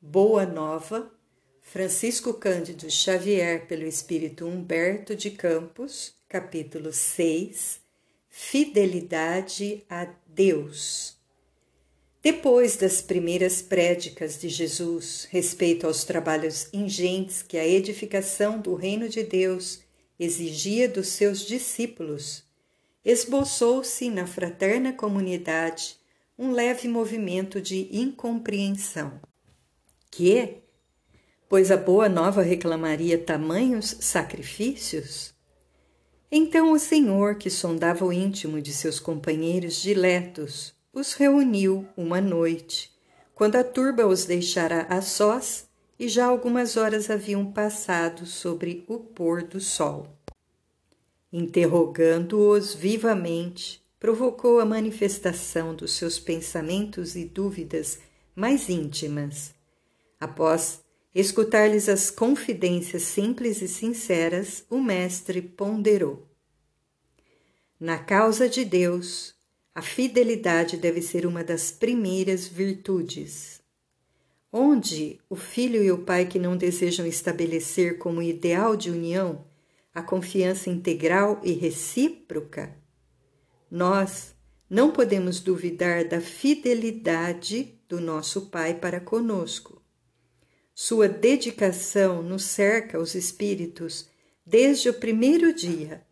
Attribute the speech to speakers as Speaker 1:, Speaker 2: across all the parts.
Speaker 1: Boa Nova, Francisco Cândido Xavier, pelo Espírito Humberto de Campos, capítulo 6 Fidelidade a Deus. Depois das primeiras prédicas de Jesus respeito aos trabalhos ingentes que a edificação do Reino de Deus exigia dos seus discípulos, esboçou-se na fraterna comunidade um leve movimento de incompreensão. Que? Pois a boa nova reclamaria tamanhos sacrifícios? Então o Senhor, que sondava o íntimo de seus companheiros diletos, os reuniu uma noite, quando a turba os deixara a sós e já algumas horas haviam passado sobre o pôr do sol. Interrogando-os vivamente, provocou a manifestação dos seus pensamentos e dúvidas mais íntimas. Após escutar-lhes as confidências simples e sinceras, o Mestre ponderou. Na causa de Deus, a fidelidade deve ser uma das primeiras virtudes. Onde o filho e o pai que não desejam estabelecer como ideal de união a confiança integral e recíproca, nós não podemos duvidar da fidelidade do nosso Pai para conosco. Sua dedicação nos cerca os espíritos desde o primeiro dia.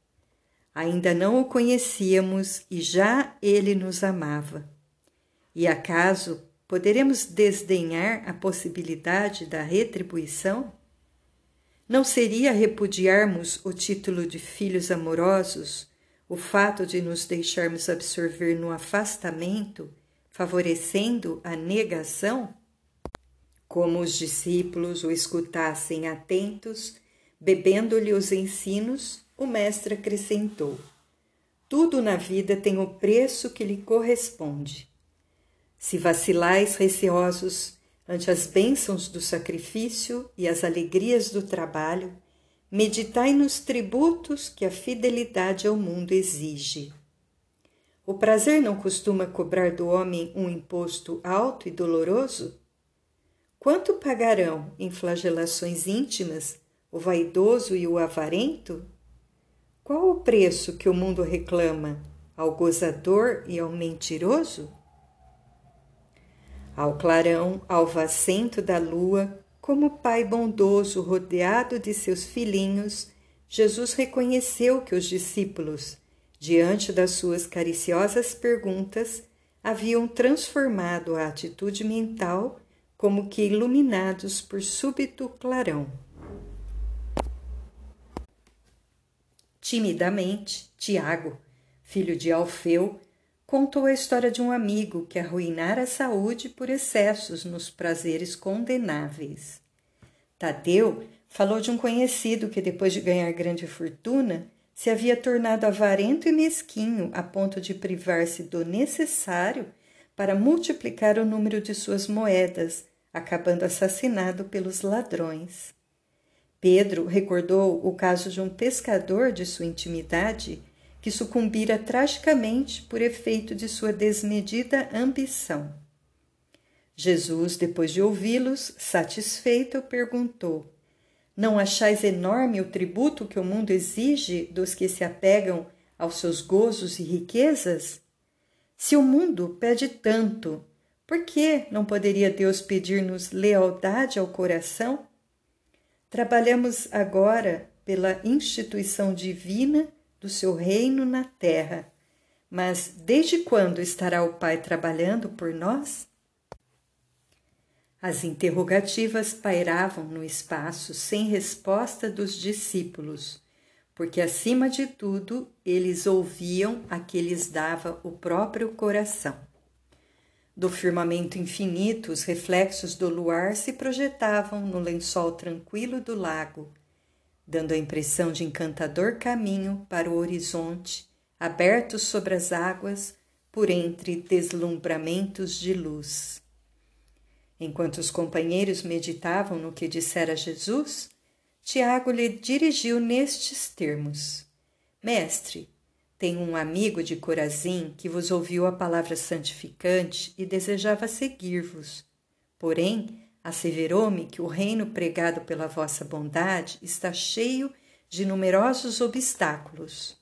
Speaker 1: Ainda não o conhecíamos e já ele nos amava. E acaso poderemos desdenhar a possibilidade da retribuição? Não seria repudiarmos o título de filhos amorosos o fato de nos deixarmos absorver no afastamento, favorecendo a negação? Como os discípulos o escutassem atentos, bebendo-lhe os ensinos, o Mestre acrescentou: Tudo na vida tem o preço que lhe corresponde. Se vacilais receosos ante as bênçãos do sacrifício e as alegrias do trabalho, meditai nos tributos que a fidelidade ao mundo exige. O prazer não costuma cobrar do homem um imposto alto e doloroso? Quanto pagarão em flagelações íntimas o vaidoso e o avarento? Qual o preço que o mundo reclama ao gozador e ao mentiroso? Ao clarão alvacento da lua, como pai bondoso rodeado de seus filhinhos, Jesus reconheceu que os discípulos, diante das suas cariciosas perguntas, haviam transformado a atitude mental como que iluminados por súbito clarão. Timidamente, Tiago, filho de Alfeu, contou a história de um amigo que arruinara a saúde por excessos nos prazeres condenáveis. Tadeu falou de um conhecido que, depois de ganhar grande fortuna, se havia tornado avarento e mesquinho a ponto de privar-se do necessário para multiplicar o número de suas moedas, acabando assassinado pelos ladrões. Pedro recordou o caso de um pescador de sua intimidade que sucumbira tragicamente por efeito de sua desmedida ambição. Jesus, depois de ouvi-los, satisfeito, perguntou: Não achais enorme o tributo que o mundo exige dos que se apegam aos seus gozos e riquezas? Se o mundo pede tanto, por que não poderia Deus pedir-nos lealdade ao coração? Trabalhamos agora pela instituição divina do seu reino na terra. Mas desde quando estará o Pai trabalhando por nós? As interrogativas pairavam no espaço sem resposta dos discípulos, porque acima de tudo eles ouviam a que lhes dava o próprio coração. Do firmamento infinito, os reflexos do luar se projetavam no lençol tranquilo do lago dando a impressão de encantador caminho para o horizonte, aberto sobre as águas por entre deslumbramentos de luz. Enquanto os companheiros meditavam no que dissera Jesus, Tiago lhe dirigiu nestes termos: Mestre, tenho um amigo de Corazim que vos ouviu a palavra santificante e desejava seguir-vos. Porém, Asseverou-me que o reino pregado pela vossa bondade está cheio de numerosos obstáculos,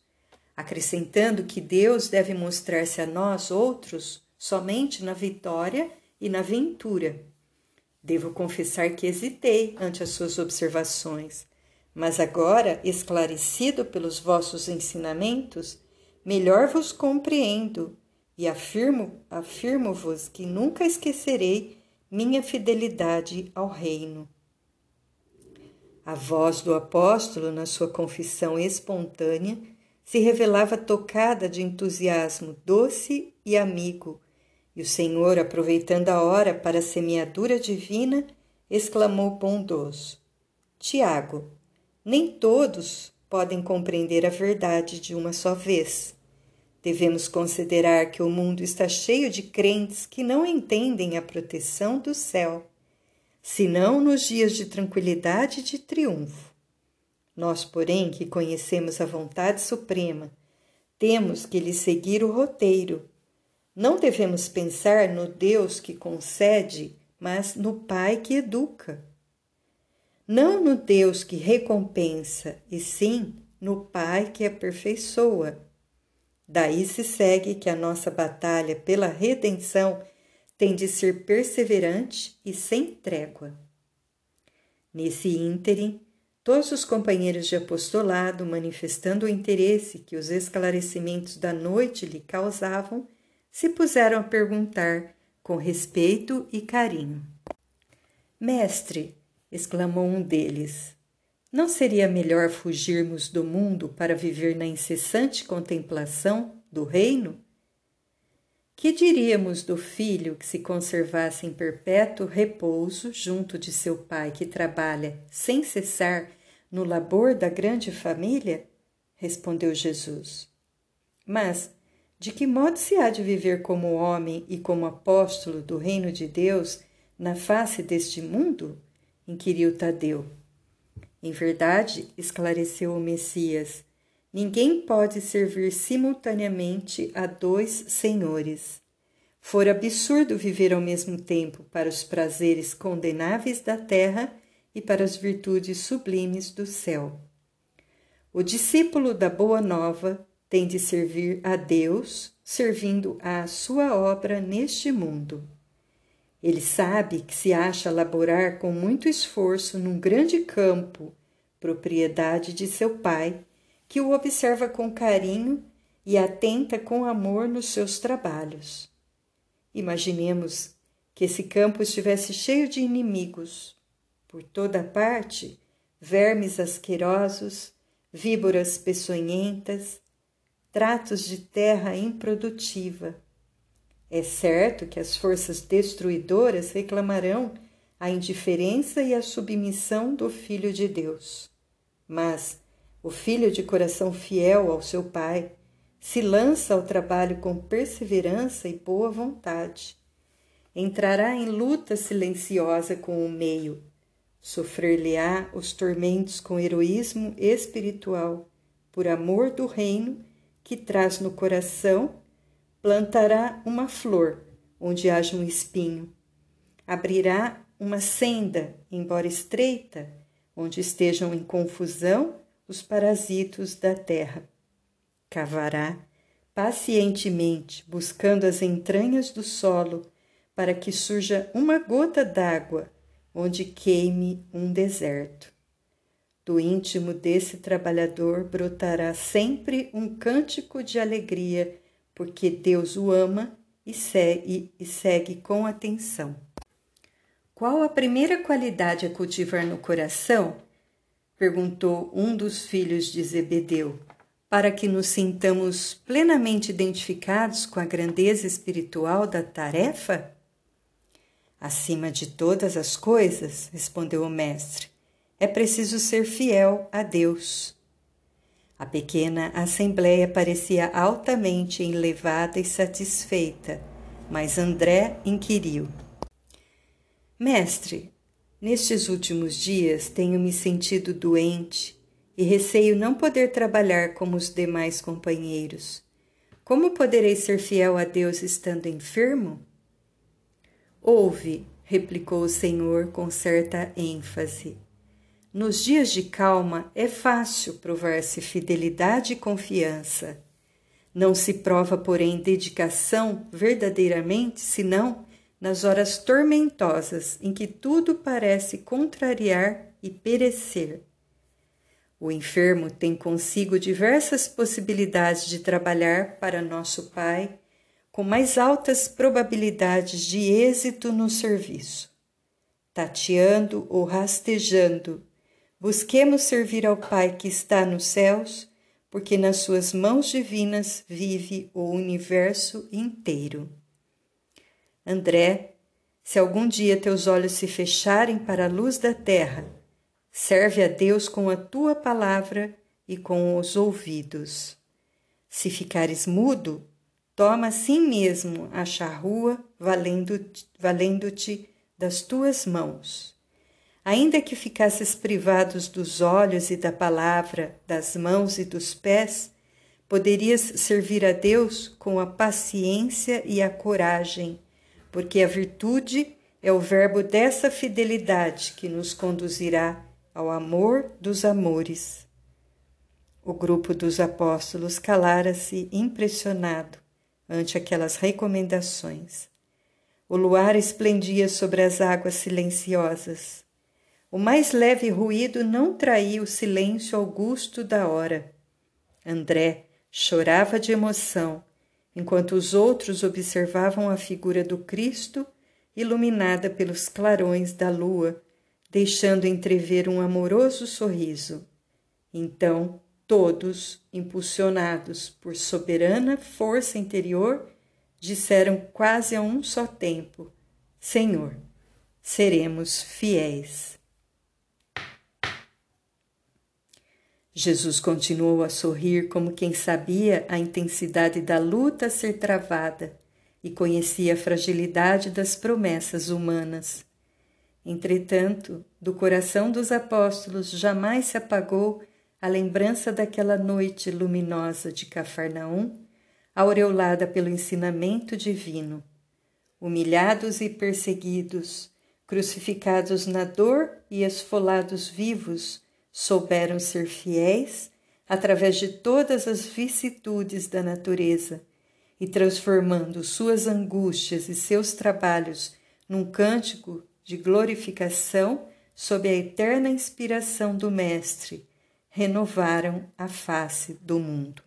Speaker 1: acrescentando que Deus deve mostrar-se a nós outros somente na vitória e na ventura. Devo confessar que hesitei ante as suas observações, mas agora, esclarecido pelos vossos ensinamentos, melhor vos compreendo e afirmo, afirmo-vos que nunca esquecerei minha fidelidade ao reino. A voz do apóstolo, na sua confissão espontânea, se revelava tocada de entusiasmo doce e amigo, e o Senhor, aproveitando a hora para a semeadura divina, exclamou bondoso: Tiago, nem todos podem compreender a verdade de uma só vez. Devemos considerar que o mundo está cheio de crentes que não entendem a proteção do céu, senão nos dias de tranquilidade e de triunfo. Nós, porém, que conhecemos a vontade suprema, temos que lhe seguir o roteiro. Não devemos pensar no Deus que concede, mas no Pai que educa. Não no Deus que recompensa, e sim no Pai que aperfeiçoa. Daí se segue que a nossa batalha pela redenção tem de ser perseverante e sem trégua. Nesse ínterim, todos os companheiros de apostolado, manifestando o interesse que os esclarecimentos da noite lhe causavam, se puseram a perguntar com respeito e carinho. Mestre, exclamou um deles, não seria melhor fugirmos do mundo para viver na incessante contemplação do reino? Que diríamos do filho que se conservasse em perpétuo repouso junto de seu pai que trabalha sem cessar no labor da grande família? Respondeu Jesus. Mas de que modo se há de viver como homem e como apóstolo do reino de Deus na face deste mundo? inquiriu Tadeu. Em verdade, esclareceu o Messias, ninguém pode servir simultaneamente a dois senhores. For absurdo viver ao mesmo tempo para os prazeres condenáveis da terra e para as virtudes sublimes do céu. O discípulo da Boa Nova tem de servir a Deus, servindo à sua obra neste mundo. Ele sabe que se acha laborar com muito esforço num grande campo, propriedade de seu pai, que o observa com carinho e atenta com amor nos seus trabalhos. Imaginemos que esse campo estivesse cheio de inimigos. Por toda parte, vermes asquerosos, víboras peçonhentas, tratos de terra improdutiva é certo que as forças destruidoras reclamarão a indiferença e a submissão do Filho de Deus. Mas o filho de coração fiel ao seu pai se lança ao trabalho com perseverança e boa vontade. Entrará em luta silenciosa com o meio, sofrer-lhe-á os tormentos com heroísmo espiritual, por amor do reino que traz no coração plantará uma flor onde haja um espinho, abrirá uma senda, embora estreita, onde estejam em confusão os parasitos da terra. Cavará pacientemente, buscando as entranhas do solo, para que surja uma gota d'água onde queime um deserto. Do íntimo desse trabalhador brotará sempre um cântico de alegria porque Deus o ama e segue, e segue com atenção. Qual a primeira qualidade a cultivar no coração? perguntou um dos filhos de Zebedeu, para que nos sintamos plenamente identificados com a grandeza espiritual da tarefa? Acima de todas as coisas, respondeu o mestre, é preciso ser fiel a Deus. A pequena assembleia parecia altamente enlevada e satisfeita, mas André inquiriu: Mestre, nestes últimos dias tenho me sentido doente e receio não poder trabalhar como os demais companheiros. Como poderei ser fiel a Deus estando enfermo? Ouve, replicou o Senhor com certa ênfase. Nos dias de calma é fácil provar-se fidelidade e confiança. Não se prova, porém, dedicação verdadeiramente, senão nas horas tormentosas em que tudo parece contrariar e perecer. O enfermo tem consigo diversas possibilidades de trabalhar para nosso Pai com mais altas probabilidades de êxito no serviço. Tateando ou rastejando, busquemos servir ao Pai que está nos céus, porque nas suas mãos divinas vive o universo inteiro. André, se algum dia teus olhos se fecharem para a luz da terra, serve a Deus com a tua palavra e com os ouvidos. Se ficares mudo, toma assim mesmo a charrua, valendo-te valendo das tuas mãos. Ainda que ficasses privados dos olhos e da palavra, das mãos e dos pés, poderias servir a Deus com a paciência e a coragem porque a virtude é o verbo dessa fidelidade que nos conduzirá ao amor dos amores. O grupo dos apóstolos calara-se impressionado ante aquelas recomendações. O luar esplendia sobre as águas silenciosas. O mais leve ruído não traía o silêncio augusto da hora. André chorava de emoção enquanto os outros observavam a figura do Cristo iluminada pelos clarões da lua, deixando entrever um amoroso sorriso. Então, todos, impulsionados por soberana força interior, disseram quase a um só tempo: Senhor, seremos fiéis. Jesus continuou a sorrir como quem sabia a intensidade da luta a ser travada e conhecia a fragilidade das promessas humanas. Entretanto, do coração dos apóstolos jamais se apagou a lembrança daquela noite luminosa de Cafarnaum, aureolada pelo ensinamento divino. Humilhados e perseguidos, crucificados na dor e esfolados vivos, souberam ser fiéis através de todas as vicissitudes da natureza e transformando suas angústias e seus trabalhos num cântico de glorificação sob a eterna inspiração do Mestre, renovaram a face do mundo.